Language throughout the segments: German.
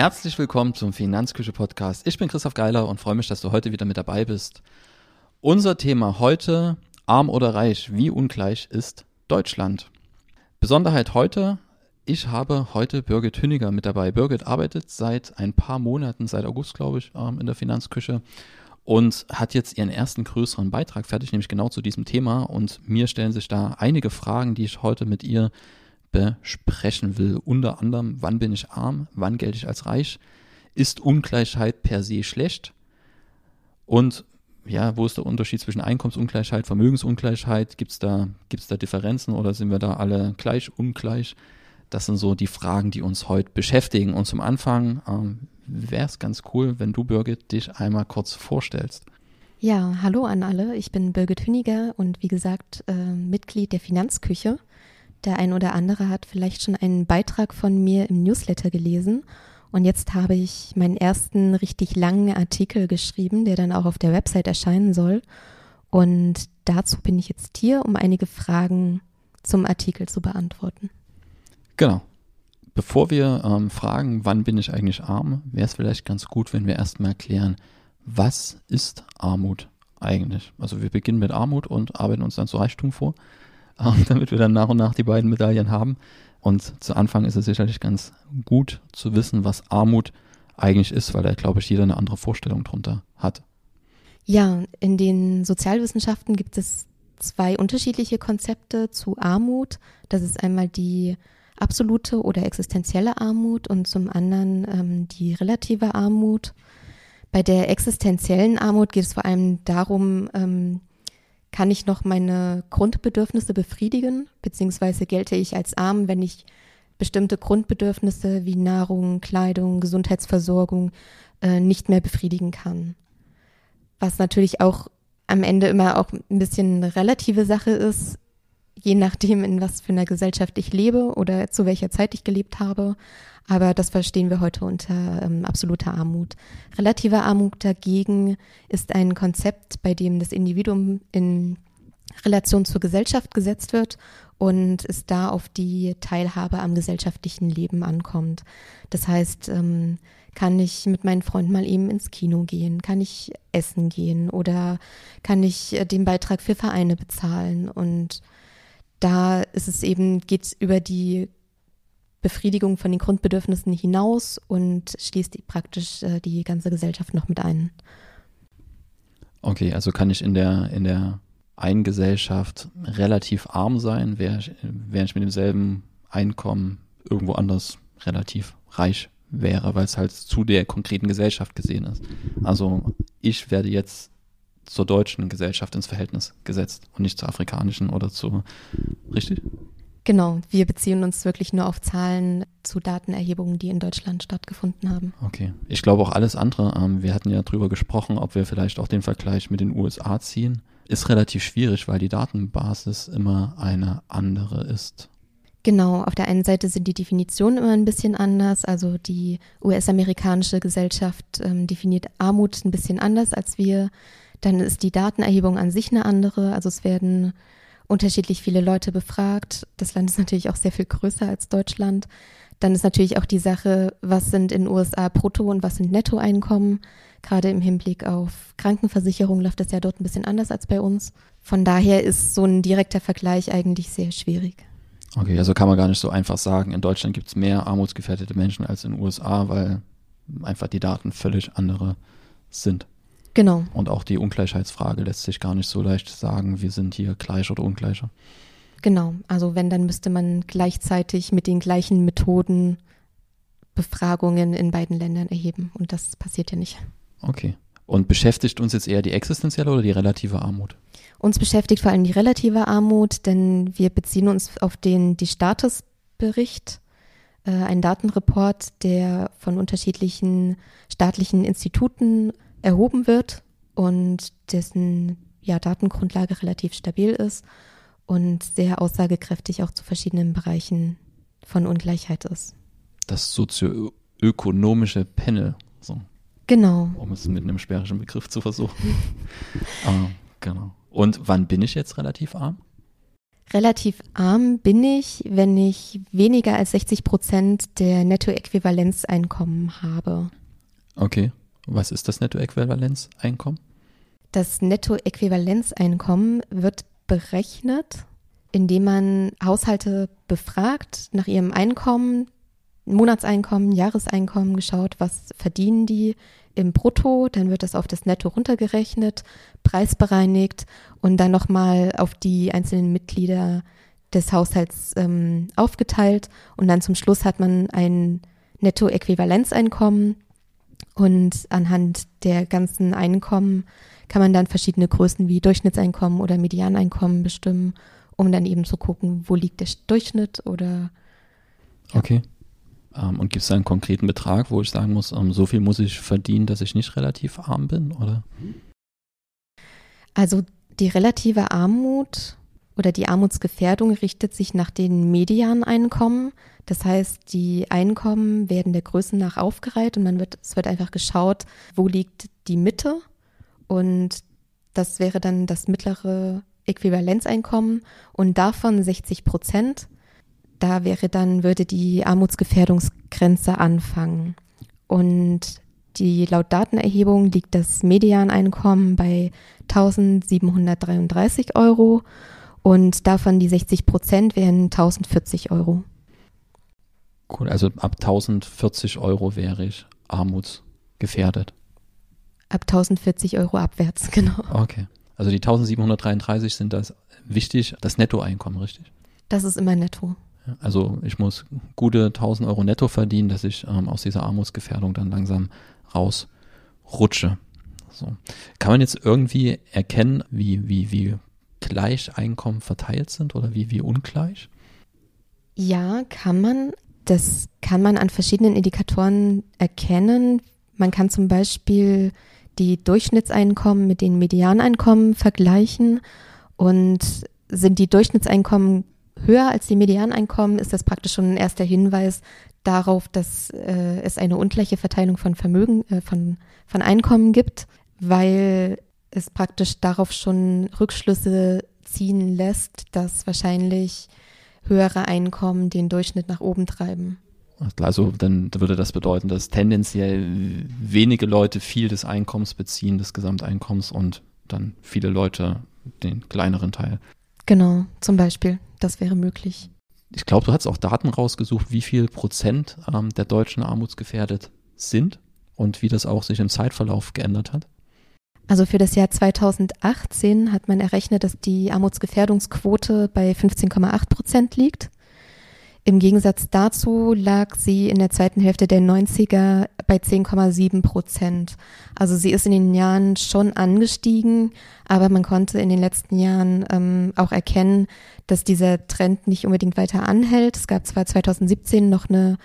Herzlich willkommen zum Finanzküche Podcast. Ich bin Christoph Geiler und freue mich, dass du heute wieder mit dabei bist. Unser Thema heute, arm oder reich, wie ungleich ist Deutschland? Besonderheit heute, ich habe heute Birgit Hünniger mit dabei. Birgit arbeitet seit ein paar Monaten, seit August glaube ich, ähm, in der Finanzküche und hat jetzt ihren ersten größeren Beitrag fertig, nämlich genau zu diesem Thema. Und mir stellen sich da einige Fragen, die ich heute mit ihr besprechen will. Unter anderem, wann bin ich arm, wann gelte ich als reich, ist Ungleichheit per se schlecht und ja, wo ist der Unterschied zwischen Einkommensungleichheit, Vermögensungleichheit? Gibt es da, gibt's da Differenzen oder sind wir da alle gleich, ungleich? Das sind so die Fragen, die uns heute beschäftigen. Und zum Anfang ähm, wäre es ganz cool, wenn du, Birgit, dich einmal kurz vorstellst. Ja, hallo an alle. Ich bin Birgit Hüniger und wie gesagt äh, Mitglied der Finanzküche. Der ein oder andere hat vielleicht schon einen Beitrag von mir im Newsletter gelesen. Und jetzt habe ich meinen ersten richtig langen Artikel geschrieben, der dann auch auf der Website erscheinen soll. Und dazu bin ich jetzt hier, um einige Fragen zum Artikel zu beantworten. Genau. Bevor wir ähm, fragen, wann bin ich eigentlich arm, wäre es vielleicht ganz gut, wenn wir erstmal erklären, was ist Armut eigentlich? Also wir beginnen mit Armut und arbeiten uns dann zu Reichtum vor. damit wir dann nach und nach die beiden Medaillen haben. Und zu Anfang ist es sicherlich ganz gut zu wissen, was Armut eigentlich ist, weil da, glaube ich, jeder eine andere Vorstellung drunter hat. Ja, in den Sozialwissenschaften gibt es zwei unterschiedliche Konzepte zu Armut. Das ist einmal die absolute oder existenzielle Armut und zum anderen ähm, die relative Armut. Bei der existenziellen Armut geht es vor allem darum, ähm, kann ich noch meine Grundbedürfnisse befriedigen, beziehungsweise gelte ich als arm, wenn ich bestimmte Grundbedürfnisse wie Nahrung, Kleidung, Gesundheitsversorgung äh, nicht mehr befriedigen kann. Was natürlich auch am Ende immer auch ein bisschen eine relative Sache ist, je nachdem, in was für einer Gesellschaft ich lebe oder zu welcher Zeit ich gelebt habe. Aber das verstehen wir heute unter ähm, absoluter Armut. Relative Armut dagegen ist ein Konzept, bei dem das Individuum in Relation zur Gesellschaft gesetzt wird und es da auf die Teilhabe am gesellschaftlichen Leben ankommt. Das heißt, ähm, kann ich mit meinen Freunden mal eben ins Kino gehen? Kann ich essen gehen? Oder kann ich äh, den Beitrag für Vereine bezahlen? Und da ist es eben, geht über die Befriedigung von den Grundbedürfnissen hinaus und schließt die praktisch äh, die ganze Gesellschaft noch mit ein. Okay, also kann ich in der, in der einen Gesellschaft relativ arm sein, während ich mit demselben Einkommen irgendwo anders relativ reich wäre, weil es halt zu der konkreten Gesellschaft gesehen ist. Also ich werde jetzt zur deutschen Gesellschaft ins Verhältnis gesetzt und nicht zur afrikanischen oder zu, richtig? Genau, wir beziehen uns wirklich nur auf Zahlen zu Datenerhebungen, die in Deutschland stattgefunden haben. Okay, ich glaube auch alles andere, ähm, wir hatten ja drüber gesprochen, ob wir vielleicht auch den Vergleich mit den USA ziehen, ist relativ schwierig, weil die Datenbasis immer eine andere ist. Genau, auf der einen Seite sind die Definitionen immer ein bisschen anders. Also die US-amerikanische Gesellschaft ähm, definiert Armut ein bisschen anders als wir. Dann ist die Datenerhebung an sich eine andere. Also es werden unterschiedlich viele Leute befragt. Das Land ist natürlich auch sehr viel größer als Deutschland. Dann ist natürlich auch die Sache, was sind in den USA Brutto- und was sind Nettoeinkommen. Gerade im Hinblick auf Krankenversicherung läuft das ja dort ein bisschen anders als bei uns. Von daher ist so ein direkter Vergleich eigentlich sehr schwierig. Okay, also kann man gar nicht so einfach sagen, in Deutschland gibt es mehr armutsgefährdete Menschen als in den USA, weil einfach die Daten völlig andere sind. Genau. Und auch die Ungleichheitsfrage lässt sich gar nicht so leicht sagen, wir sind hier gleich oder ungleicher. Genau, also wenn, dann müsste man gleichzeitig mit den gleichen Methoden Befragungen in beiden Ländern erheben. Und das passiert ja nicht. Okay. Und beschäftigt uns jetzt eher die existenzielle oder die relative Armut? Uns beschäftigt vor allem die relative Armut, denn wir beziehen uns auf den die Statusbericht, äh, einen Datenreport, der von unterschiedlichen staatlichen Instituten erhoben wird und dessen ja, Datengrundlage relativ stabil ist und sehr aussagekräftig auch zu verschiedenen Bereichen von Ungleichheit ist. Das sozioökonomische Panel. So. Genau. Um es mit einem sperrischen Begriff zu versuchen. ah, genau. Und wann bin ich jetzt relativ arm? Relativ arm bin ich, wenn ich weniger als 60 Prozent der Nettoäquivalenzeinkommen habe. Okay. Was ist das Nettoäquivalenzeinkommen? Das Nettoäquivalenzeinkommen wird berechnet, indem man Haushalte befragt nach ihrem Einkommen, Monatseinkommen, Jahreseinkommen geschaut, was verdienen die im Brutto, dann wird das auf das Netto runtergerechnet, preisbereinigt und dann nochmal auf die einzelnen Mitglieder des Haushalts ähm, aufgeteilt. Und dann zum Schluss hat man ein Nettoäquivalenzeinkommen und anhand der ganzen Einkommen kann man dann verschiedene Größen wie Durchschnittseinkommen oder Medianeinkommen bestimmen, um dann eben zu gucken, wo liegt der Durchschnitt oder ja. Okay. Ähm, und gibt es da einen konkreten Betrag, wo ich sagen muss, ähm, so viel muss ich verdienen, dass ich nicht relativ arm bin, oder? Also die relative Armut oder die Armutsgefährdung richtet sich nach den Medianeinkommen. Das heißt, die Einkommen werden der Größe nach aufgereiht und man wird, es wird einfach geschaut, wo liegt die Mitte. Und das wäre dann das mittlere Äquivalenzeinkommen und davon 60 Prozent da wäre dann, würde die Armutsgefährdungsgrenze anfangen. Und die laut Datenerhebung liegt das Medianeinkommen bei 1733 Euro und davon die 60 Prozent wären 1040 Euro. Cool, also ab 1040 Euro wäre ich armutsgefährdet. Ab 1040 Euro abwärts, genau. Okay. Also die 1733 sind das wichtig, das Nettoeinkommen, richtig? Das ist immer netto. Also ich muss gute 1000 Euro netto verdienen, dass ich ähm, aus dieser Armutsgefährdung dann langsam rausrutsche. So. Kann man jetzt irgendwie erkennen, wie, wie, wie gleich Einkommen verteilt sind oder wie, wie ungleich? Ja, kann man. Das kann man an verschiedenen Indikatoren erkennen. Man kann zum Beispiel die Durchschnittseinkommen mit den Medianeinkommen vergleichen und sind die Durchschnittseinkommen höher als die Medianeinkommen, ist das praktisch schon ein erster Hinweis darauf, dass äh, es eine ungleiche Verteilung von Vermögen, äh, von, von Einkommen gibt, weil es praktisch darauf schon Rückschlüsse ziehen lässt, dass wahrscheinlich höhere Einkommen den Durchschnitt nach oben treiben. Also dann würde das bedeuten, dass tendenziell wenige Leute viel des Einkommens beziehen, des Gesamteinkommens und dann viele Leute den kleineren Teil. Genau, zum Beispiel das wäre möglich. Ich glaube, du hast auch Daten rausgesucht, wie viel Prozent ähm, der Deutschen armutsgefährdet sind und wie das auch sich im Zeitverlauf geändert hat. Also für das Jahr 2018 hat man errechnet, dass die Armutsgefährdungsquote bei 15,8 Prozent liegt. Im Gegensatz dazu lag sie in der zweiten Hälfte der 90er bei 10,7 Prozent. Also sie ist in den Jahren schon angestiegen, aber man konnte in den letzten Jahren ähm, auch erkennen, dass dieser Trend nicht unbedingt weiter anhält. Es gab zwar 2017 noch eine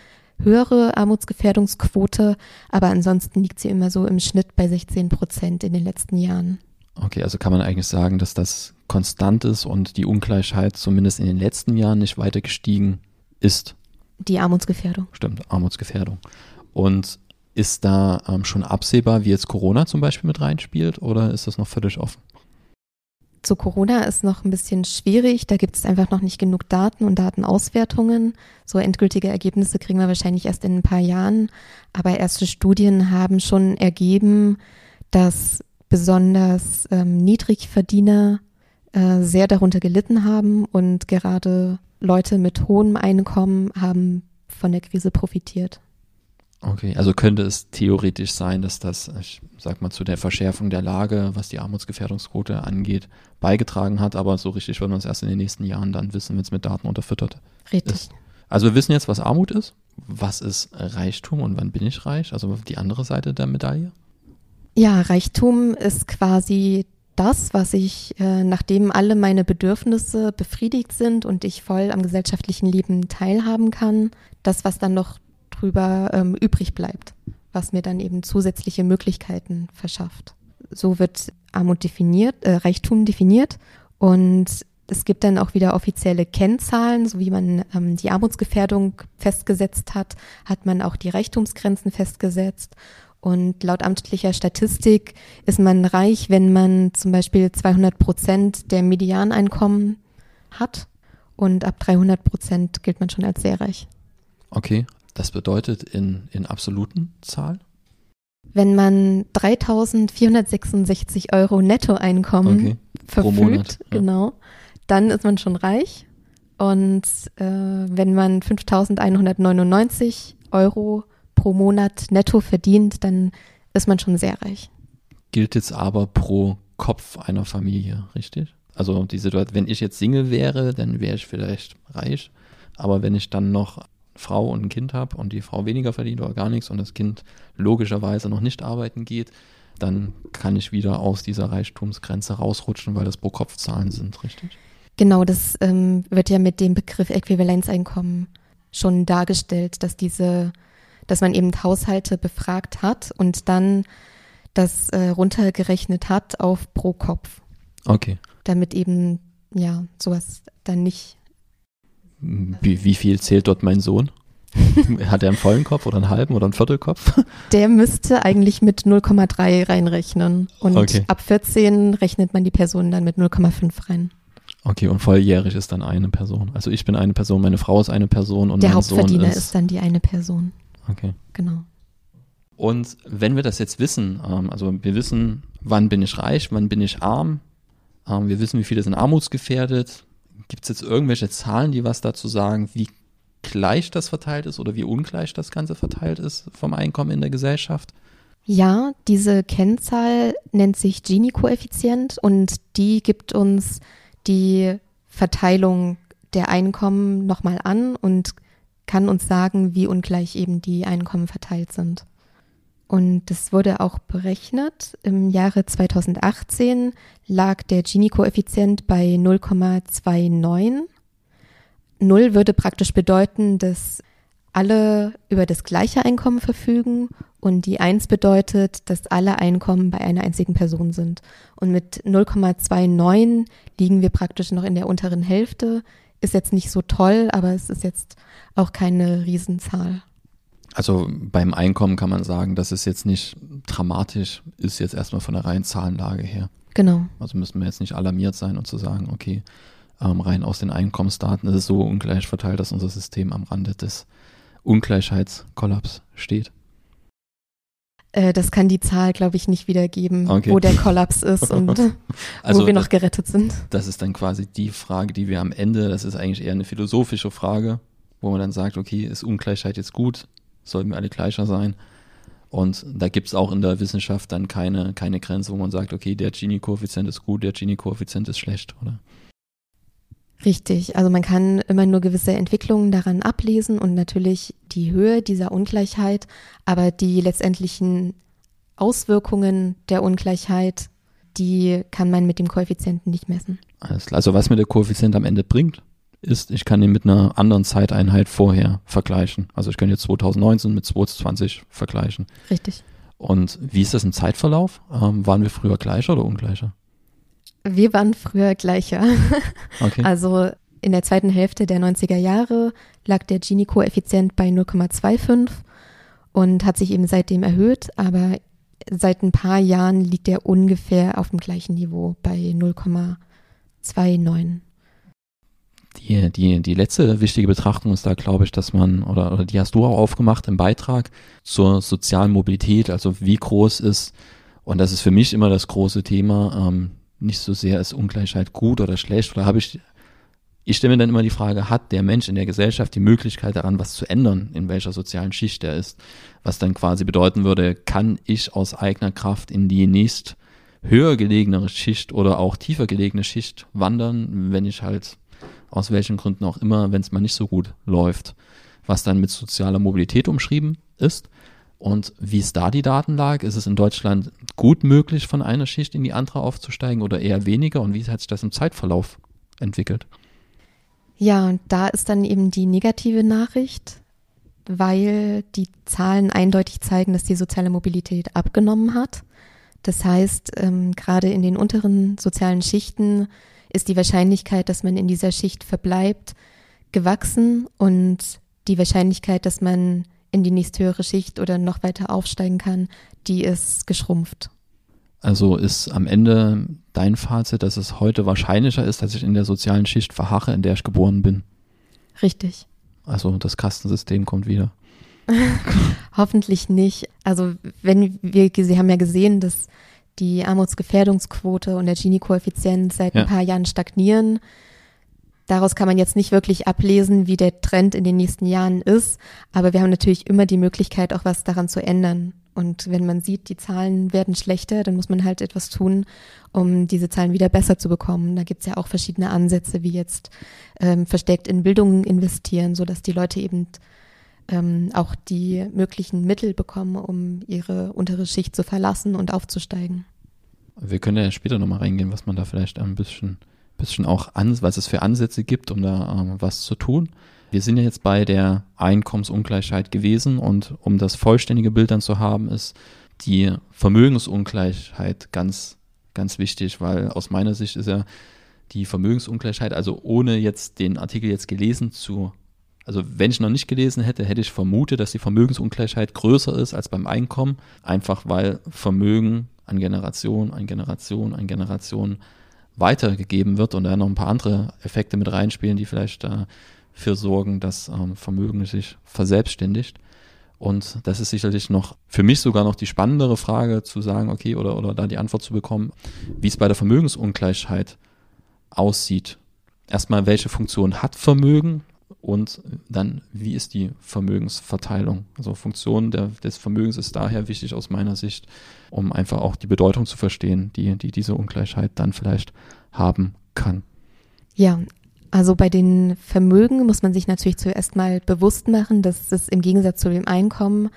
höhere Armutsgefährdungsquote, aber ansonsten liegt sie immer so im Schnitt bei 16 Prozent in den letzten Jahren. Okay, also kann man eigentlich sagen, dass das konstant ist und die Ungleichheit zumindest in den letzten Jahren nicht weiter gestiegen ist. Die Armutsgefährdung. Stimmt, Armutsgefährdung. Und ist da ähm, schon absehbar, wie jetzt Corona zum Beispiel mit reinspielt oder ist das noch völlig offen? Zu Corona ist noch ein bisschen schwierig. Da gibt es einfach noch nicht genug Daten und Datenauswertungen. So endgültige Ergebnisse kriegen wir wahrscheinlich erst in ein paar Jahren. Aber erste Studien haben schon ergeben, dass besonders ähm, Niedrigverdiener äh, sehr darunter gelitten haben und gerade Leute mit hohem Einkommen haben von der Krise profitiert. Okay, also könnte es theoretisch sein, dass das, ich sag mal, zu der Verschärfung der Lage, was die Armutsgefährdungsquote angeht, beigetragen hat, aber so richtig würden wir es erst in den nächsten Jahren dann wissen, wenn es mit Daten unterfüttert richtig. ist. Also wir wissen jetzt, was Armut ist, was ist Reichtum und wann bin ich reich, also die andere Seite der Medaille. Ja, Reichtum ist quasi das, was ich, äh, nachdem alle meine Bedürfnisse befriedigt sind und ich voll am gesellschaftlichen Leben teilhaben kann, das, was dann noch drüber ähm, übrig bleibt, was mir dann eben zusätzliche Möglichkeiten verschafft. So wird Armut definiert, äh, Reichtum definiert und es gibt dann auch wieder offizielle Kennzahlen, so wie man ähm, die Armutsgefährdung festgesetzt hat, hat man auch die Reichtumsgrenzen festgesetzt und laut amtlicher Statistik ist man reich, wenn man zum Beispiel 200 Prozent der Medianeinkommen hat. und ab 300 Prozent gilt man schon als sehr reich. Okay, das bedeutet in, in absoluten Zahlen? Wenn man 3.466 Euro Nettoeinkommen Okay. verfügt, Monat, ja. genau, dann ist man schon reich. Und äh, wenn man 5.199 Euro pro Monat netto verdient, dann ist man schon sehr reich. Gilt jetzt aber pro Kopf einer Familie, richtig? Also die Situation, wenn ich jetzt Single wäre, dann wäre ich vielleicht reich. Aber wenn ich dann noch Frau und ein Kind habe und die Frau weniger verdient oder gar nichts und das Kind logischerweise noch nicht arbeiten geht, dann kann ich wieder aus dieser Reichtumsgrenze rausrutschen, weil das pro Kopf Zahlen sind, richtig? Genau, das ähm, wird ja mit dem Begriff Äquivalenzeinkommen schon dargestellt, dass diese, dass man eben Haushalte befragt hat und dann das äh, runtergerechnet hat auf pro Kopf, Okay. damit eben ja sowas dann nicht. Wie, wie viel zählt dort mein Sohn? Hat er einen vollen Kopf oder einen halben oder einen Viertelkopf? Der müsste eigentlich mit 0,3 reinrechnen und Okay. ab 14 rechnet man die Person dann mit 0,5 rein. Okay, und volljährig ist dann eine Person. Also ich bin eine Person, meine Frau ist eine Person und Der mein Sohn Hauptverdiener ist, ist dann die eine Person, Okay. genau. Und wenn wir das jetzt wissen, ähm, also wir wissen, wann bin ich reich, wann bin ich arm, ähm, wir wissen, wie viele sind armutsgefährdet. Gibt es jetzt irgendwelche Zahlen, die was dazu sagen, wie gleich das verteilt ist oder wie ungleich das Ganze verteilt ist vom Einkommen in der Gesellschaft? Ja, diese Kennzahl nennt sich Gini-Koeffizient und die gibt uns die Verteilung der Einkommen nochmal an und kann uns sagen, wie ungleich eben die Einkommen verteilt sind. Und das wurde auch berechnet. Im Jahre 2018 lag der Gini-Koeffizient bei 0,29. Null würde praktisch bedeuten, dass alle über das gleiche Einkommen verfügen und die Eins bedeutet, dass alle Einkommen bei einer einzigen Person sind. Und mit 0,29 liegen wir praktisch noch in der unteren Hälfte. Ist jetzt nicht so toll, aber es ist jetzt auch keine Riesenzahl. Also beim Einkommen kann man sagen, dass es jetzt nicht dramatisch ist, jetzt erstmal von der reinen Zahlenlage her. Genau. Also müssen wir jetzt nicht alarmiert sein und zu sagen, okay, ähm, rein aus den Einkommensdaten ist es so ungleich verteilt, dass unser System am Rande des Ungleichheitskollaps steht. Äh, das kann die Zahl, glaube ich, nicht wiedergeben, Okay. wo der Kollaps ist und Also wo wir noch das, gerettet sind. das ist dann quasi die Frage, die wir am Ende, das ist eigentlich eher eine philosophische Frage, wo man dann sagt, okay, ist Ungleichheit jetzt gut? Sollten wir alle gleicher sein? Und da gibt es auch in der Wissenschaft dann keine, keine Grenze, wo man sagt, okay, der Gini-Koeffizient ist gut, der Gini-Koeffizient ist schlecht, oder? Richtig, also man kann immer nur gewisse Entwicklungen daran ablesen und natürlich die Höhe dieser Ungleichheit, aber die letztendlichen Auswirkungen der Ungleichheit, die kann man mit dem Koeffizienten nicht messen. Alles klar. Also was mir der Koeffizient am Ende bringt, ist, ich kann ihn mit einer anderen Zeiteinheit vorher vergleichen. Also ich kann jetzt 2019 mit 2020 vergleichen. Richtig. Und wie ist das im Zeitverlauf? Ähm, waren wir früher gleicher oder ungleicher? Wir waren früher gleicher. Okay. Also in der zweiten Hälfte der 90er Jahre lag der Gini-Koeffizient bei 0,25 und hat sich eben seitdem erhöht, aber seit ein paar Jahren liegt er ungefähr auf dem gleichen Niveau bei 0,29. Die, die, die letzte wichtige Betrachtung ist da, glaube ich, dass man, oder, oder die hast du auch aufgemacht im Beitrag zur sozialen Mobilität, also wie groß ist, und das ist für mich immer das große Thema, ähm, nicht so sehr ist Ungleichheit gut oder schlecht, oder habe ich, ich stelle mir dann immer die Frage, hat der Mensch in der Gesellschaft die Möglichkeit daran, was zu ändern, in welcher sozialen Schicht er ist, was dann quasi bedeuten würde, kann ich aus eigener Kraft in die nächst höher gelegene Schicht oder auch tiefer gelegene Schicht wandern, wenn ich halt aus welchen Gründen auch immer, wenn es mal nicht so gut läuft, was dann mit sozialer Mobilität umschrieben ist. Und wie ist da die Datenlage? Ist es in Deutschland gut möglich, von einer Schicht in die andere aufzusteigen oder eher weniger? Und wie hat sich das im Zeitverlauf entwickelt? Ja, und da ist dann eben die negative Nachricht, weil die Zahlen eindeutig zeigen, dass die soziale Mobilität abgenommen hat. Das heißt, ähm, gerade in den unteren sozialen Schichten ist die Wahrscheinlichkeit, dass man in dieser Schicht verbleibt, gewachsen und die Wahrscheinlichkeit, dass man in die nächsthöhere Schicht oder noch weiter aufsteigen kann, die ist geschrumpft. Also ist am Ende dein Fazit, dass es heute wahrscheinlicher ist, dass ich in der sozialen Schicht verharre, in der ich geboren bin? Richtig. Also das Kastensystem kommt wieder. Hoffentlich nicht. Also wenn wir, Sie haben ja gesehen, dass die Armutsgefährdungsquote und der Gini-Koeffizient seit ja. ein paar Jahren stagnieren. Daraus kann man jetzt nicht wirklich ablesen, wie der Trend in den nächsten Jahren ist, aber wir haben natürlich immer die Möglichkeit, auch was daran zu ändern. Und wenn man sieht, die Zahlen werden schlechter, dann muss man halt etwas tun, um diese Zahlen wieder besser zu bekommen. Da gibt's ja auch verschiedene Ansätze, wie jetzt ähm, verstärkt in Bildung investieren, so dass die Leute eben ähm, auch die möglichen Mittel bekommen, um ihre untere Schicht zu verlassen und aufzusteigen. Wir können ja später nochmal reingehen, was man da vielleicht ein bisschen, bisschen auch an, was es für Ansätze gibt, um da ähm, was zu tun. Wir sind ja jetzt bei der Einkommensungleichheit gewesen und um das vollständige Bild dann zu haben, ist die Vermögensungleichheit ganz, ganz wichtig, weil aus meiner Sicht ist ja die Vermögensungleichheit, also ohne jetzt den Artikel jetzt gelesen zu also wenn ich noch nicht gelesen hätte, hätte ich vermutet, dass die Vermögensungleichheit größer ist als beim Einkommen, einfach weil Vermögen an Generation, an Generation, an Generation weitergegeben wird und da noch ein paar andere Effekte mit reinspielen, die vielleicht dafür sorgen, dass ähm, Vermögen sich verselbstständigt. Und das ist sicherlich noch für mich sogar noch die spannendere Frage zu sagen, okay, oder, oder da die Antwort zu bekommen, wie es bei der Vermögensungleichheit aussieht. Erstmal, welche Funktion hat Vermögen? Und dann, wie ist die Vermögensverteilung? Also Funktion der, des Vermögens ist daher wichtig aus meiner Sicht, um einfach auch die Bedeutung zu verstehen, die, die diese Ungleichheit dann vielleicht haben kann. Ja, also bei den Vermögen muss man sich natürlich zuerst mal bewusst machen, dass es im Gegensatz zu dem Einkommen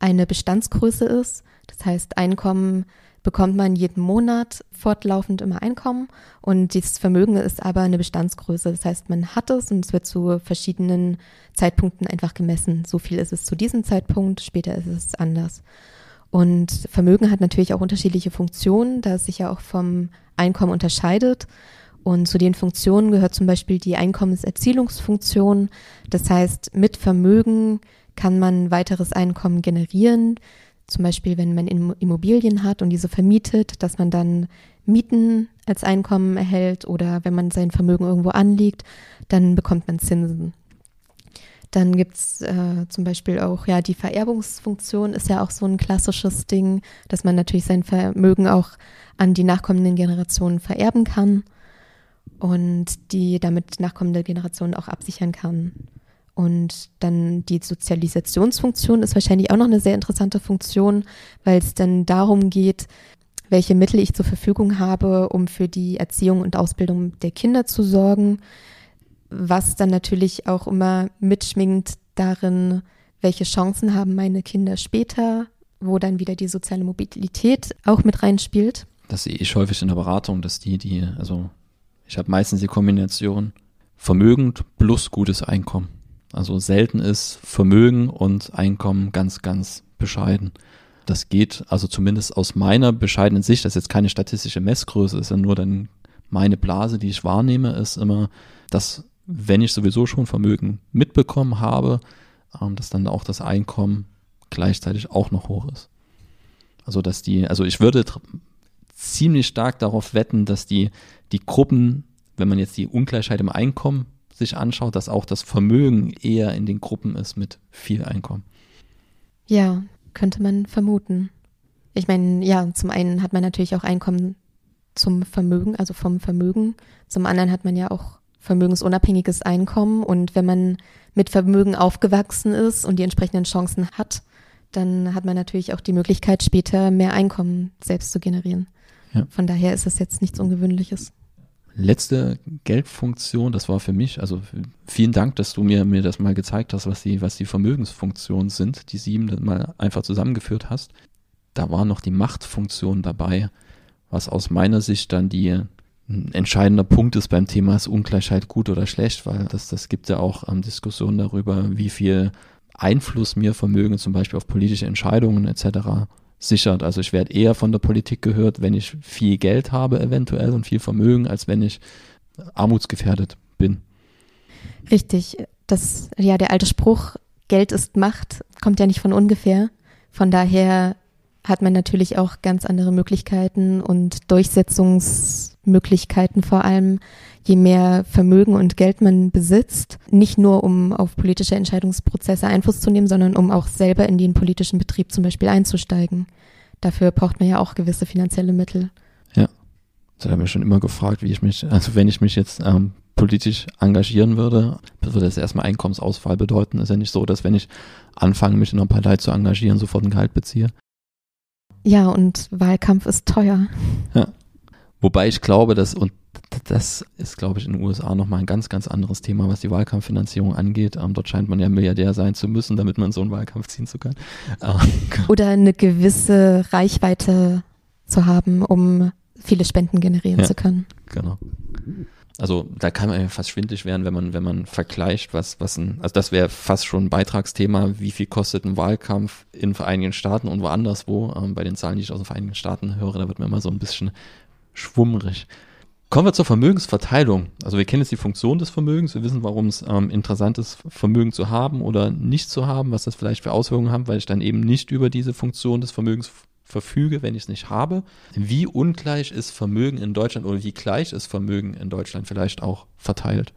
eine Bestandsgröße ist. Das heißt, Einkommen bekommt man jeden Monat fortlaufend immer Einkommen und dieses Vermögen ist aber eine Bestandsgröße. Das heißt, man hat es und es wird zu verschiedenen Zeitpunkten einfach gemessen. So viel ist es zu diesem Zeitpunkt, später ist es anders. Und Vermögen hat natürlich auch unterschiedliche Funktionen, da es sich ja auch vom Einkommen unterscheidet. Und zu den Funktionen gehört zum Beispiel die Einkommenserzielungsfunktion. Das heißt, mit Vermögen kann man weiteres Einkommen generieren. Zum Beispiel, wenn man Immobilien hat und diese vermietet, dass man dann Mieten als Einkommen erhält oder wenn man sein Vermögen irgendwo anlegt, dann bekommt man Zinsen. Dann gibt's äh, zum Beispiel auch, ja, die Vererbungsfunktion ist ja auch so ein klassisches Ding, dass man natürlich sein Vermögen auch an die nachkommenden Generationen vererben kann und die damit nachkommende Generationen auch absichern kann. Und dann die Sozialisationsfunktion ist wahrscheinlich auch noch eine sehr interessante Funktion, weil es dann darum geht, welche Mittel ich zur Verfügung habe, um für die Erziehung und Ausbildung der Kinder zu sorgen, was dann natürlich auch immer mitschwingt darin, welche Chancen haben meine Kinder später, wo dann wieder die soziale Mobilität auch mit reinspielt. Das sehe ich häufig in der Beratung, dass die, die, also ich habe meistens die Kombination vermögend plus gutes Einkommen. Also selten ist Vermögen und Einkommen ganz, ganz bescheiden. Das geht also zumindest aus meiner bescheidenen Sicht, das ist jetzt keine statistische Messgröße, ist ja nur dann meine Blase, die ich wahrnehme, ist immer, dass wenn ich sowieso schon Vermögen mitbekommen habe, ähm, dass dann auch das Einkommen gleichzeitig auch noch hoch ist. Also dass die, also ich würde ziemlich stark darauf wetten, dass die, die Gruppen, wenn man jetzt die Ungleichheit im Einkommen sich anschaut, dass auch das Vermögen eher in den Gruppen ist mit viel Einkommen. Ja, könnte man vermuten. Ich meine, ja, zum einen hat man natürlich auch Einkommen zum Vermögen, also vom Vermögen. Zum anderen hat man ja auch vermögensunabhängiges Einkommen. Und wenn man mit Vermögen aufgewachsen ist und die entsprechenden Chancen hat, dann hat man natürlich auch die Möglichkeit, später mehr Einkommen selbst zu generieren. Ja. Von daher ist es jetzt nichts Ungewöhnliches letzte Geldfunktion, das war für mich, also vielen Dank, dass du mir, mir das mal gezeigt hast, was die, was die Vermögensfunktionen sind, die sieben mal einfach zusammengeführt hast. Da war noch die Machtfunktion dabei, was aus meiner Sicht dann die ein entscheidender Punkt ist beim Thema ist Ungleichheit gut oder schlecht, weil das, das gibt ja auch ähm, Diskussionen darüber, wie viel Einfluss mir Vermögen zum Beispiel auf politische Entscheidungen etc sichert. Also ich werde eher von der Politik gehört, wenn ich viel Geld habe eventuell und viel Vermögen, als wenn ich armutsgefährdet bin. Richtig. Das, ja, der alte Spruch, Geld ist Macht, kommt ja nicht von ungefähr. Von daher hat man natürlich auch ganz andere Möglichkeiten und Durchsetzungsmöglichkeiten vor allem, je mehr Vermögen und Geld man besitzt. Nicht nur, um auf politische Entscheidungsprozesse Einfluss zu nehmen, sondern um auch selber in den politischen Betrieb zum Beispiel einzusteigen. Dafür braucht man ja auch gewisse finanzielle Mittel. Ja. Das habe ich schon immer gefragt, wie ich mich, also wenn ich mich jetzt ähm, politisch engagieren würde, würde das erstmal Einkommensausfall bedeuten. Ist ja nicht so, dass wenn ich anfange, mich in einer Partei zu engagieren, sofort ein Gehalt beziehe. Ja, und Wahlkampf ist teuer. Ja. Wobei ich glaube, dass, und das ist, glaube ich, in den USA nochmal ein ganz, ganz anderes Thema, was die Wahlkampffinanzierung angeht. Ähm, dort scheint man ja Milliardär sein zu müssen, damit man so einen Wahlkampf ziehen zu können. Ähm, Oder eine gewisse Reichweite zu haben, um viele Spenden generieren ja, zu können. Genau. Also da kann man ja fast schwindlig werden, wenn man, wenn man vergleicht, was, was ein, also das wäre fast schon ein Beitragsthema, wie viel kostet ein Wahlkampf in Vereinigten Staaten und woanders wo. Ähm, bei den Zahlen, die ich aus den Vereinigten Staaten höre, da wird mir immer so ein bisschen schwummrig. Kommen wir zur Vermögensverteilung. Also wir kennen jetzt die Funktion des Vermögens, wir wissen, warum es ähm, interessant ist, Vermögen zu haben oder nicht zu haben, was das vielleicht für Auswirkungen hat, weil ich dann eben nicht über diese Funktion des Vermögens verfüge, wenn ich es nicht habe. Wie ungleich ist Vermögen in Deutschland oder wie gleich ist Vermögen in Deutschland vielleicht auch verteilt?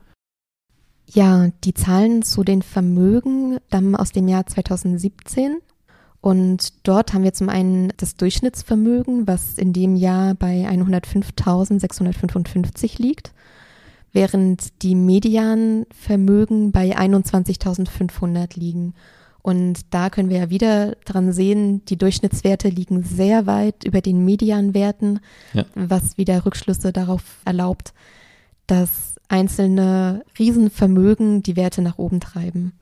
Ja, die Zahlen zu den Vermögen stammen aus dem Jahr 2017. Und dort haben wir zum einen das Durchschnittsvermögen, was in dem Jahr bei 105.655 liegt, während die Medianvermögen bei 21.500 liegen. Und da können wir ja wieder dran sehen, die Durchschnittswerte liegen sehr weit über den Medianwerten, ja. was wieder Rückschlüsse darauf erlaubt, dass einzelne Riesenvermögen die Werte nach oben treiben.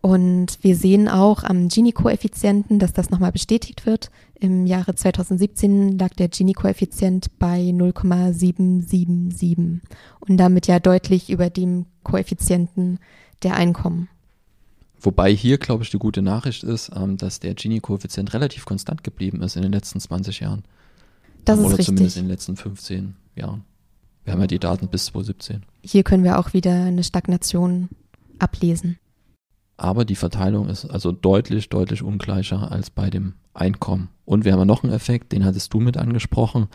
Und wir sehen auch am Gini-Koeffizienten, dass das nochmal bestätigt wird. Im Jahre 2017 lag der Gini-Koeffizient bei 0,777 und damit ja deutlich über dem Koeffizienten der Einkommen. Wobei hier, glaube ich, die gute Nachricht ist, ähm, dass der Gini-Koeffizient relativ konstant geblieben ist in den letzten 20 Jahren. Das Oder ist richtig. zumindest in den letzten 15 Jahren. Wir haben ja die Daten bis 2017. Hier können wir auch wieder eine Stagnation ablesen. Aber die Verteilung ist also deutlich, deutlich ungleicher als bei dem Einkommen. Und wir haben ja noch einen Effekt, den hattest du mit angesprochen.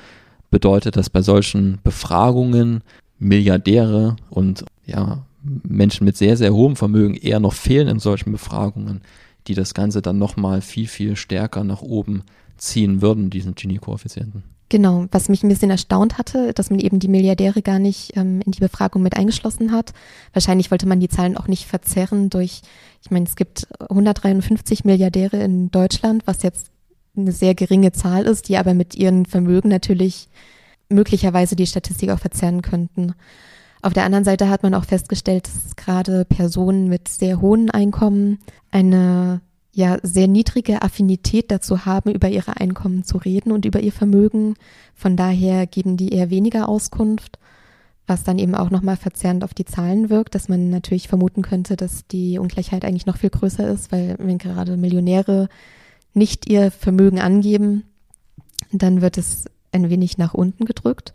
Bedeutet, dass bei solchen Befragungen Milliardäre und ja, Menschen mit sehr, sehr hohem Vermögen eher noch fehlen in solchen Befragungen, die das Ganze dann nochmal viel, viel stärker nach oben ziehen würden, diesen Gini-Koeffizienten. Genau, was mich ein bisschen erstaunt hatte, dass man eben die Milliardäre gar nicht ähm, in die Befragung mit eingeschlossen hat. Wahrscheinlich wollte man die Zahlen auch nicht verzerren durch, ich meine, es gibt 153 Milliardäre in Deutschland, was jetzt eine sehr geringe Zahl ist, die aber mit ihren Vermögen natürlich möglicherweise die Statistik auch verzerren könnten. Auf der anderen Seite hat man auch festgestellt, dass gerade Personen mit sehr hohen Einkommen eine ja sehr niedrige Affinität dazu haben, über ihre Einkommen zu reden und über ihr Vermögen. Von daher geben die eher weniger Auskunft, was dann eben auch nochmal verzerrend auf die Zahlen wirkt, dass man natürlich vermuten könnte, dass die Ungleichheit eigentlich noch viel größer ist, weil wenn gerade Millionäre nicht ihr Vermögen angeben, dann wird es ein wenig nach unten gedrückt.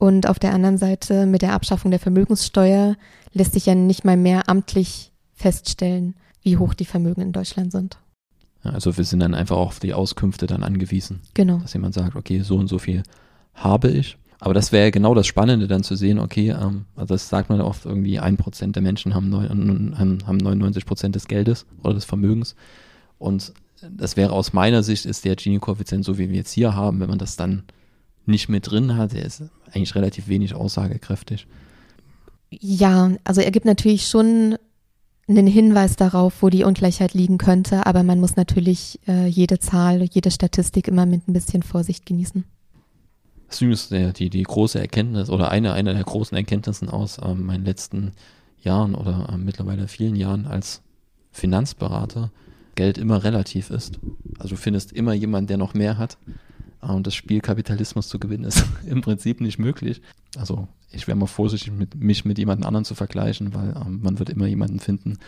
Und auf der anderen Seite mit der Abschaffung der Vermögenssteuer lässt sich ja nicht mal mehr amtlich feststellen, wie hoch die Vermögen in Deutschland sind. Also wir sind dann einfach auf die Auskünfte dann angewiesen. Genau. Dass jemand sagt, okay, so und so viel habe ich. Aber das wäre genau das Spannende dann zu sehen, okay, ähm, also das sagt man oft irgendwie, ein Prozent der Menschen haben, neun, haben, haben 99 Prozent des Geldes oder des Vermögens. Und das wäre aus meiner Sicht ist der Gini-Koeffizient, so wie wir jetzt hier haben, wenn man das dann nicht mit drin hat, der ist eigentlich relativ wenig aussagekräftig. Ja, also er gibt natürlich schon einen Hinweis darauf, wo die Ungleichheit liegen könnte, aber man muss natürlich äh, jede Zahl, jede Statistik immer mit ein bisschen Vorsicht genießen. Das ist die, die große Erkenntnis oder eine, eine der großen Erkenntnissen aus äh, meinen letzten Jahren oder äh, mittlerweile vielen Jahren als Finanzberater. Geld immer relativ ist. Also du findest immer jemanden, der noch mehr hat. Ah, und das Spiel Kapitalismus zu gewinnen ist im Prinzip nicht möglich. Also ich wäre mal vorsichtig, mit, mich mit jemand anderen zu vergleichen, weil ähm, man wird immer jemanden finden,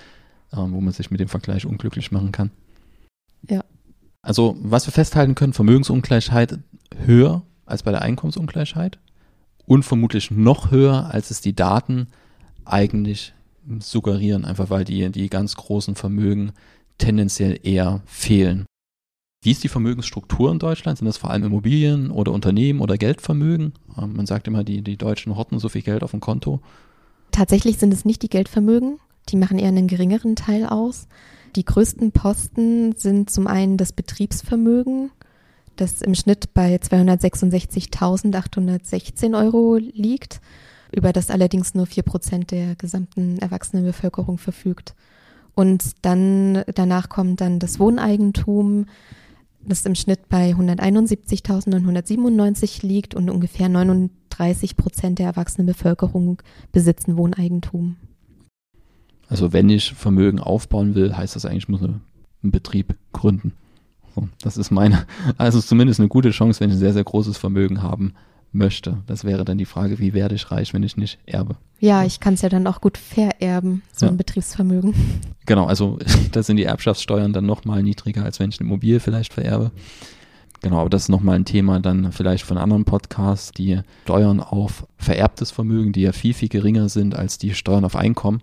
ähm, wo man sich mit dem Vergleich unglücklich machen kann. Ja. Also was wir festhalten können, Vermögensungleichheit höher als bei der Einkommensungleichheit und vermutlich noch höher, als es die Daten eigentlich suggerieren, einfach weil die, die ganz großen Vermögen tendenziell eher fehlen. Wie ist die Vermögensstruktur in Deutschland? Sind das vor allem Immobilien oder Unternehmen oder Geldvermögen? Ähm, man sagt immer, die, die Deutschen horten so viel Geld auf dem Konto. Tatsächlich sind es nicht die Geldvermögen, die machen eher einen geringeren Teil aus. Die größten Posten sind zum einen das Betriebsvermögen, das im Schnitt bei 266.816 Euro liegt, über das allerdings nur vier Prozent der gesamten erwachsenen Bevölkerung verfügt. Und dann danach kommt dann das Wohneigentum, das im Schnitt bei 171.997 liegt und ungefähr 39 Prozent der erwachsenen Bevölkerung besitzen Wohneigentum. Also wenn ich Vermögen aufbauen will, heißt das eigentlich, ich muss einen Betrieb gründen. So, das ist meine, also zumindest eine gute Chance, wenn ich ein sehr, sehr großes Vermögen haben möchte. Das wäre dann die Frage, wie werde ich reich, wenn ich nicht erbe? Ja, ich kann es ja dann auch gut vererben, so ja. ein Betriebsvermögen. Genau, also da sind die Erbschaftssteuern dann nochmal niedriger, als wenn ich eine Immobilie vielleicht vererbe. Genau, aber das ist nochmal ein Thema dann vielleicht von anderen Podcasts, die Steuern auf vererbtes Vermögen, die ja viel, viel geringer sind als die Steuern auf Einkommen,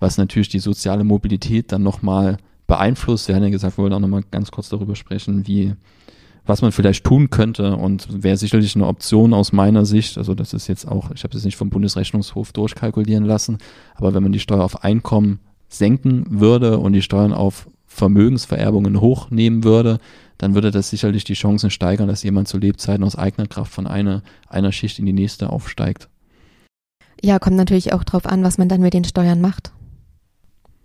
was natürlich die soziale Mobilität dann nochmal beeinflusst. Wir haben ja gesagt, wir wollen auch nochmal ganz kurz darüber sprechen, wie was man vielleicht tun könnte und wäre sicherlich eine Option aus meiner Sicht. Also das ist jetzt auch, ich habe es nicht vom Bundesrechnungshof durchkalkulieren lassen, aber wenn man die Steuer auf Einkommen senken würde und die Steuern auf Vermögensvererbungen hochnehmen würde, dann würde das sicherlich die Chancen steigern, dass jemand zu Lebzeiten aus eigener Kraft von einer, einer Schicht in die nächste aufsteigt. Ja, kommt natürlich auch drauf an, was man dann mit den Steuern macht.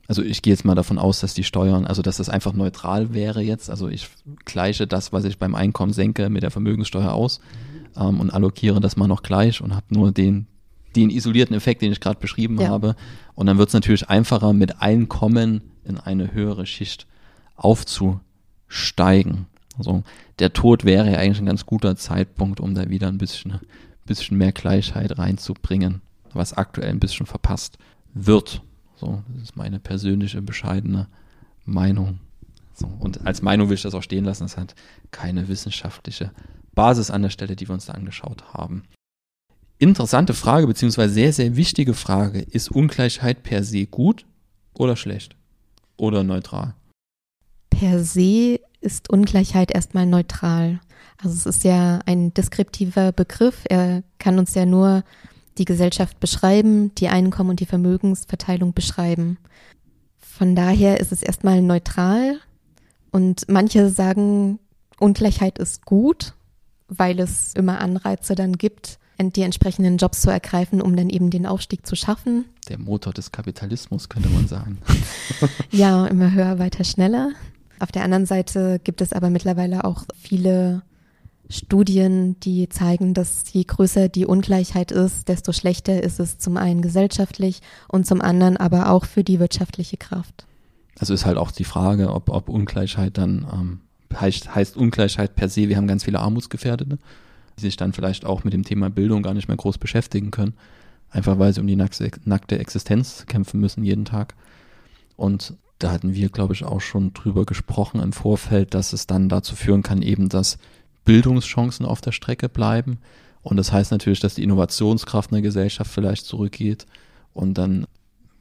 Also ich gehe jetzt mal davon aus, dass die Steuern, also dass das einfach neutral wäre jetzt. Also ich gleiche das, was ich beim Einkommen senke, mit der Vermögenssteuer aus ähm, und allokiere das mal noch gleich und habe nur den, den isolierten Effekt, den ich gerade beschrieben ja. habe. Und dann wird es natürlich einfacher, mit Einkommen in eine höhere Schicht aufzusteigen. Also der Tod wäre ja eigentlich ein ganz guter Zeitpunkt, um da wieder ein bisschen, bisschen mehr Gleichheit reinzubringen, was aktuell ein bisschen verpasst wird. So, das ist meine persönliche, bescheidene Meinung. So, und als Meinung will ich das auch stehen lassen. Das hat keine wissenschaftliche Basis an der Stelle, die wir uns da angeschaut haben. Interessante Frage, beziehungsweise sehr, sehr wichtige Frage. Ist Ungleichheit per se gut oder schlecht? Oder neutral? Per se ist Ungleichheit erstmal neutral. Also es ist ja ein deskriptiver Begriff. Er kann uns ja nur die Gesellschaft beschreiben, die Einkommen und die Vermögensverteilung beschreiben. Von daher ist es erstmal neutral und manche sagen, Ungleichheit ist gut, weil es immer Anreize dann gibt, die entsprechenden Jobs zu ergreifen, um dann eben den Aufstieg zu schaffen. Der Motor des Kapitalismus, könnte man sagen. ja, immer höher, weiter, schneller. Auf der anderen Seite gibt es aber mittlerweile auch viele Studien, die zeigen, dass je größer die Ungleichheit ist, desto schlechter ist es zum einen gesellschaftlich und zum anderen aber auch für die wirtschaftliche Kraft. Also ist halt auch die Frage, ob, ob Ungleichheit dann ähm, heißt, heißt Ungleichheit per se, wir haben ganz viele Armutsgefährdete, die sich dann vielleicht auch mit dem Thema Bildung gar nicht mehr groß beschäftigen können, einfach weil sie um die nackte Existenz kämpfen müssen jeden Tag. Und da hatten wir, glaube ich, auch schon drüber gesprochen im Vorfeld, dass es dann dazu führen kann, eben, dass Bildungschancen auf der Strecke bleiben. Und das heißt natürlich, dass die Innovationskraft einer Gesellschaft vielleicht zurückgeht und dann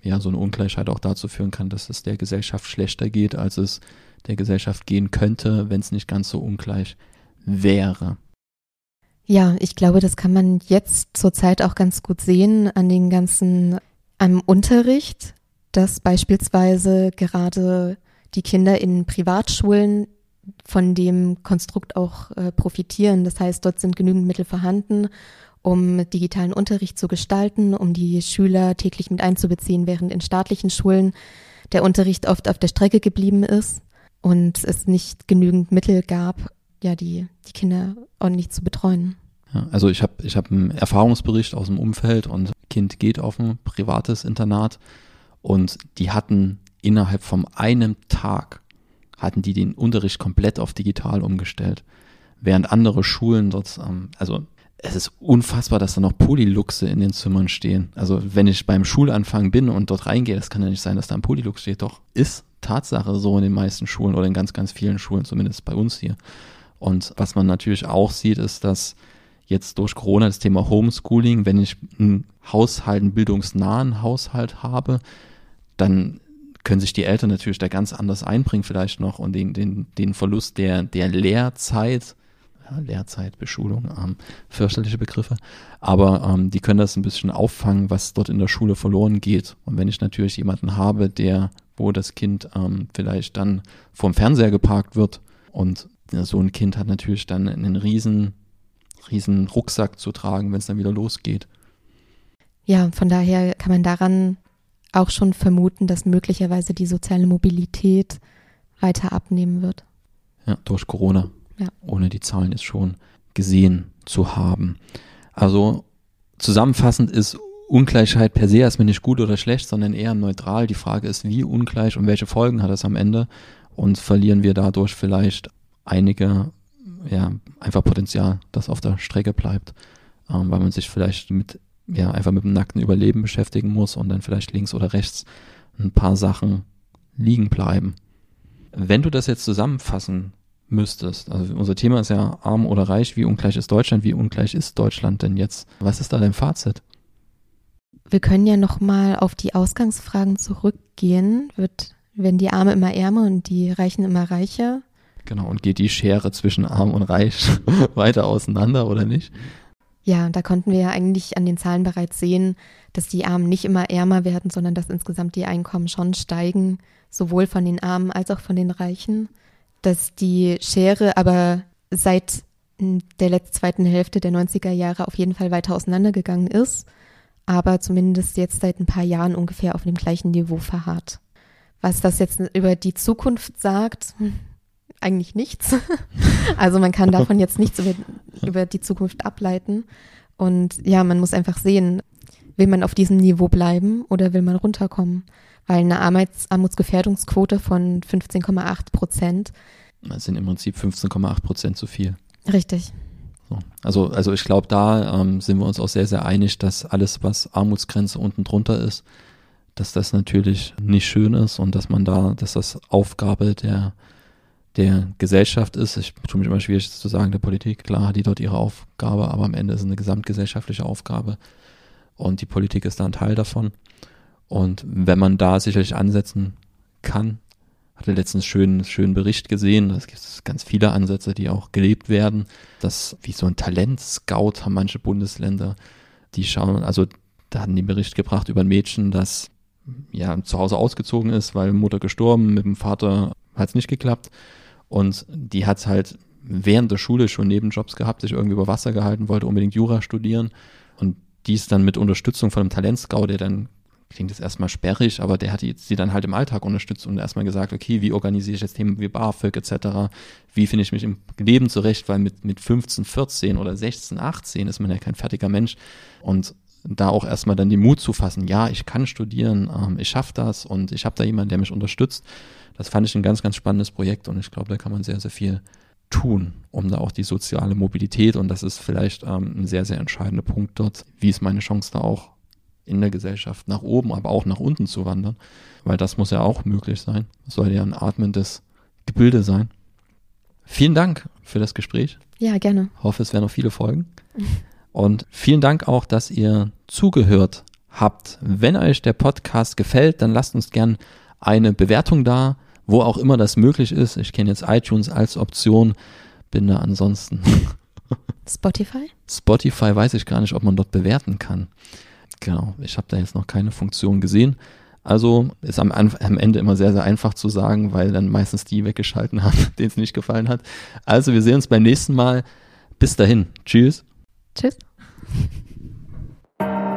ja so eine Ungleichheit auch dazu führen kann, dass es der Gesellschaft schlechter geht, als es der Gesellschaft gehen könnte, wenn es nicht ganz so ungleich wäre. Ja, ich glaube, das kann man jetzt zurzeit auch ganz gut sehen an den ganzen, am Unterricht, dass beispielsweise gerade die Kinder in Privatschulen von dem Konstrukt auch äh, profitieren. Das heißt, dort sind genügend Mittel vorhanden, um digitalen Unterricht zu gestalten, um die Schüler täglich mit einzubeziehen, während in staatlichen Schulen der Unterricht oft auf der Strecke geblieben ist und es nicht genügend Mittel gab, ja, die, die Kinder ordentlich zu betreuen. Ja, also ich habe ich hab einen Erfahrungsbericht aus dem Umfeld und Kind geht auf ein privates Internat und die hatten innerhalb von einem Tag hatten die den Unterricht komplett auf digital umgestellt. Während andere Schulen dort, ähm, also es ist unfassbar, dass da noch Polyluxe in den Zimmern stehen. Also wenn ich beim Schulanfang bin und dort reingehe, das kann ja nicht sein, dass da ein Polylux steht. Doch ist Tatsache so in den meisten Schulen oder in ganz, ganz vielen Schulen, zumindest bei uns hier. Und was man natürlich auch sieht, ist, dass jetzt durch Corona das Thema Homeschooling, wenn ich einen Haushalt, einen bildungsnahen Haushalt habe, dann können sich die Eltern natürlich da ganz anders einbringen vielleicht noch und den, den, den Verlust der, der Lehrzeit, ja, Lehrzeit, Beschulung, ähm, fürchterliche Begriffe, aber ähm, die können das ein bisschen auffangen, was dort in der Schule verloren geht. Und wenn ich natürlich jemanden habe, der, wo das Kind ähm, vielleicht dann vorm Fernseher geparkt wird und so ein Kind hat natürlich dann einen riesen, riesen Rucksack zu tragen, wenn es dann wieder losgeht. Ja, von daher kann man daran auch schon vermuten, dass möglicherweise die soziale Mobilität weiter abnehmen wird. Ja, durch Corona. Ja. Ohne die Zahlen jetzt schon gesehen zu haben. Also zusammenfassend ist Ungleichheit per se erstmal nicht gut oder schlecht, sondern eher neutral. Die Frage ist, wie ungleich und welche Folgen hat es am Ende? Und verlieren wir dadurch vielleicht einige, ja, einfach Potenzial, das auf der Strecke bleibt, ähm, weil man sich vielleicht mit ja, einfach mit dem nackten Überleben beschäftigen muss und dann vielleicht links oder rechts ein paar Sachen liegen bleiben. Wenn du das jetzt zusammenfassen müsstest, also unser Thema ist ja arm oder reich, wie ungleich ist Deutschland, wie ungleich ist Deutschland denn jetzt? Was ist da dein Fazit? Wir können ja nochmal auf die Ausgangsfragen zurückgehen. Wird, werden die Arme immer ärmer und die Reichen immer reicher? Genau, und geht die Schere zwischen arm und reich weiter auseinander oder nicht? Ja, da konnten wir ja eigentlich an den Zahlen bereits sehen, dass die Armen nicht immer ärmer werden, sondern dass insgesamt die Einkommen schon steigen, sowohl von den Armen als auch von den Reichen. Dass die Schere aber seit der letzten zweiten Hälfte der 90er Jahre auf jeden Fall weiter auseinandergegangen ist, aber zumindest jetzt seit ein paar Jahren ungefähr auf dem gleichen Niveau verharrt. Was das jetzt über die Zukunft sagt, hm, eigentlich nichts. also man kann davon jetzt nichts über, über die Zukunft ableiten. Und ja, man muss einfach sehen, will man auf diesem Niveau bleiben oder will man runterkommen? Weil eine Armuts Armutsgefährdungsquote von 15,8 Prozent. Das sind im Prinzip 15,8 Prozent zu viel. Richtig. So. Also, also ich glaube, da ähm, sind wir uns auch sehr, sehr einig, dass alles, was Armutsgrenze unten drunter ist, dass das natürlich nicht schön ist und dass man da, dass das Aufgabe der der Gesellschaft ist. Ich tue mich immer schwierig zu sagen, der Politik, klar hat die dort ihre Aufgabe, aber am Ende ist es eine gesamtgesellschaftliche Aufgabe. Und die Politik ist da ein Teil davon. Und wenn man da sicherlich ansetzen kann, hatte letztens schönen schönen Bericht gesehen, es gibt ganz viele Ansätze, die auch gelebt werden, dass wie so ein Talent-Scout haben manche Bundesländer, die schauen, also da hatten die Bericht gebracht über ein Mädchen, das ja zu Hause ausgezogen ist, weil Mutter gestorben, mit dem Vater hat es nicht geklappt und die hat halt während der Schule schon Nebenjobs gehabt, sich irgendwie über Wasser gehalten, wollte unbedingt Jura studieren. Und dies dann mit Unterstützung von einem Talentscout, der dann klingt jetzt erstmal sperrig, aber der hat die, sie dann halt im Alltag unterstützt und erstmal gesagt, okay, wie organisiere ich jetzt Themen wie BAföG etc., wie finde ich mich im Leben zurecht, weil mit, mit 15, 14 oder 16, 18 ist man ja kein fertiger Mensch und da auch erstmal dann den Mut zu fassen, ja, ich kann studieren, ähm, ich schaffe das und ich habe da jemanden, der mich unterstützt das fand ich ein ganz, ganz spannendes Projekt und ich glaube, da kann man sehr, sehr viel tun, um da auch die soziale Mobilität und das ist vielleicht ähm, ein sehr, sehr entscheidender Punkt dort, wie ist meine Chance da auch in der Gesellschaft nach oben, aber auch nach unten zu wandern, weil das muss ja auch möglich sein. Das soll ja ein atmendes Gebilde sein. Vielen Dank für das Gespräch. Ja, gerne. Ich hoffe, es werden noch viele Folgen. Und vielen Dank auch, dass ihr zugehört habt. Wenn euch der Podcast gefällt, dann lasst uns gern eine Bewertung da wo auch immer das möglich ist. Ich kenne jetzt iTunes als Option, bin da ansonsten. Spotify? Spotify weiß ich gar nicht, ob man dort bewerten kann. Genau, ich habe da jetzt noch keine Funktion gesehen. Also ist am, am, Ende immer sehr, sehr einfach zu sagen, weil dann meistens die weggeschalten haben, denen es nicht gefallen hat. Also wir sehen uns beim nächsten Mal. Bis dahin. Tschüss. Tschüss.